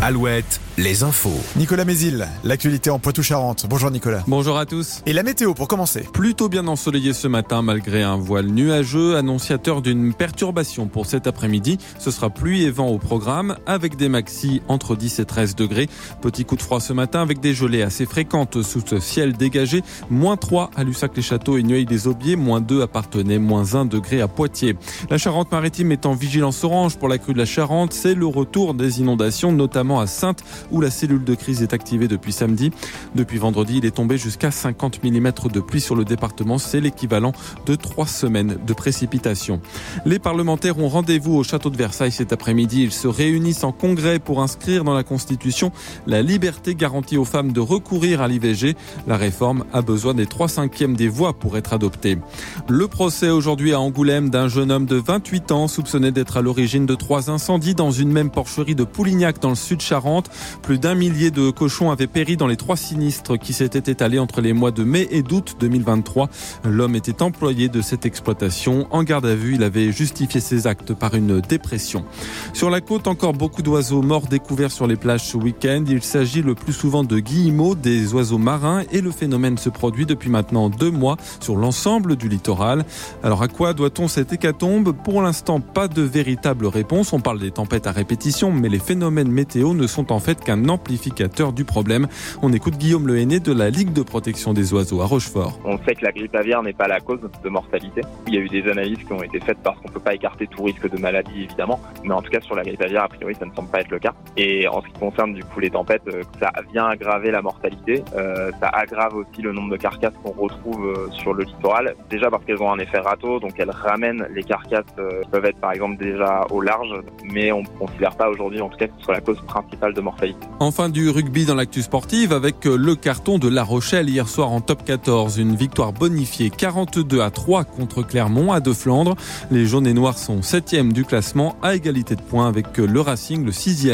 Alouette, les infos. Nicolas Mézil, l'actualité en Poitou-Charentes. Bonjour Nicolas. Bonjour à tous. Et la météo pour commencer Plutôt bien ensoleillé ce matin malgré un voile nuageux annonciateur d'une perturbation pour cet après-midi. Ce sera pluie et vent au programme avec des maxis entre 10 et 13 degrés. Petit coup de froid ce matin avec des gelées assez fréquentes sous ce ciel dégagé. Moins 3 à Lussac-les-Châteaux et Nueil-des-Aubiers. Moins 2 à Partenay. Moins 1 degré à Poitiers. La Charente-Maritime est en vigilance orange pour la crue de la Charente. C'est le retour des inondations, notamment à Sainte où la cellule de crise est activée depuis samedi. Depuis vendredi, il est tombé jusqu'à 50 mm de pluie sur le département. C'est l'équivalent de trois semaines de précipitations. Les parlementaires ont rendez-vous au château de Versailles cet après-midi. Ils se réunissent en congrès pour inscrire dans la Constitution la liberté garantie aux femmes de recourir à l'IVG. La réforme a besoin des 3 cinquièmes des voix pour être adoptée. Le procès aujourd'hui à Angoulême d'un jeune homme de 28 ans soupçonné d'être à l'origine de trois incendies dans une même porcherie de Poulignac dans le sud Charente. Plus d'un millier de cochons avaient péri dans les trois sinistres qui s'étaient étalés entre les mois de mai et d'août 2023. L'homme était employé de cette exploitation. En garde à vue, il avait justifié ses actes par une dépression. Sur la côte, encore beaucoup d'oiseaux morts découverts sur les plages ce week-end. Il s'agit le plus souvent de guillemots, des oiseaux marins, et le phénomène se produit depuis maintenant deux mois sur l'ensemble du littoral. Alors à quoi doit-on cette hécatombe? Pour l'instant, pas de véritable réponse. On parle des tempêtes à répétition, mais les phénomènes météo ne sont en fait qu'un amplificateur du problème. On écoute Guillaume Le de la Ligue de protection des oiseaux à Rochefort. On sait que la grippe aviaire n'est pas la cause de mortalité. Il y a eu des analyses qui ont été faites parce qu'on peut pas écarter tout risque de maladie évidemment, mais en tout cas sur la grippe aviaire a priori ça ne semble pas être le cas. Et en ce qui concerne du coup les tempêtes, euh, ça vient aggraver la mortalité, euh, ça aggrave aussi le nombre de carcasses qu'on retrouve euh, sur le littoral. Déjà parce qu'elles ont un effet râteau, donc elles ramènent les carcasses qui peuvent être par exemple déjà au large, mais on ne considère pas aujourd'hui en tout cas que ce soit la cause principale de mortalité. Enfin du rugby dans l'actu sportive avec le carton de La Rochelle hier soir en top 14. Une victoire bonifiée 42 à 3 contre Clermont à De Flandre. Les jaunes et noirs sont 7 du classement à égalité de points avec le Racing le 6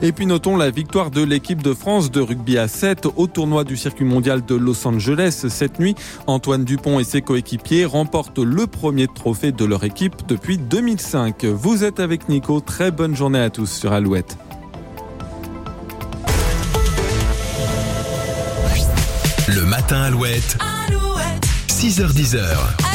Et puis notons la victoire de l'équipe de France de rugby à 7 au tournoi du circuit mondial de Los Angeles cette nuit. Antoine Dupont et ses coéquipiers remportent le premier trophée de leur équipe depuis 2005. Vous êtes avec Nico. Très bonne journée à tous sur Alouette. Le matin Alouette. Alouette. 6h10.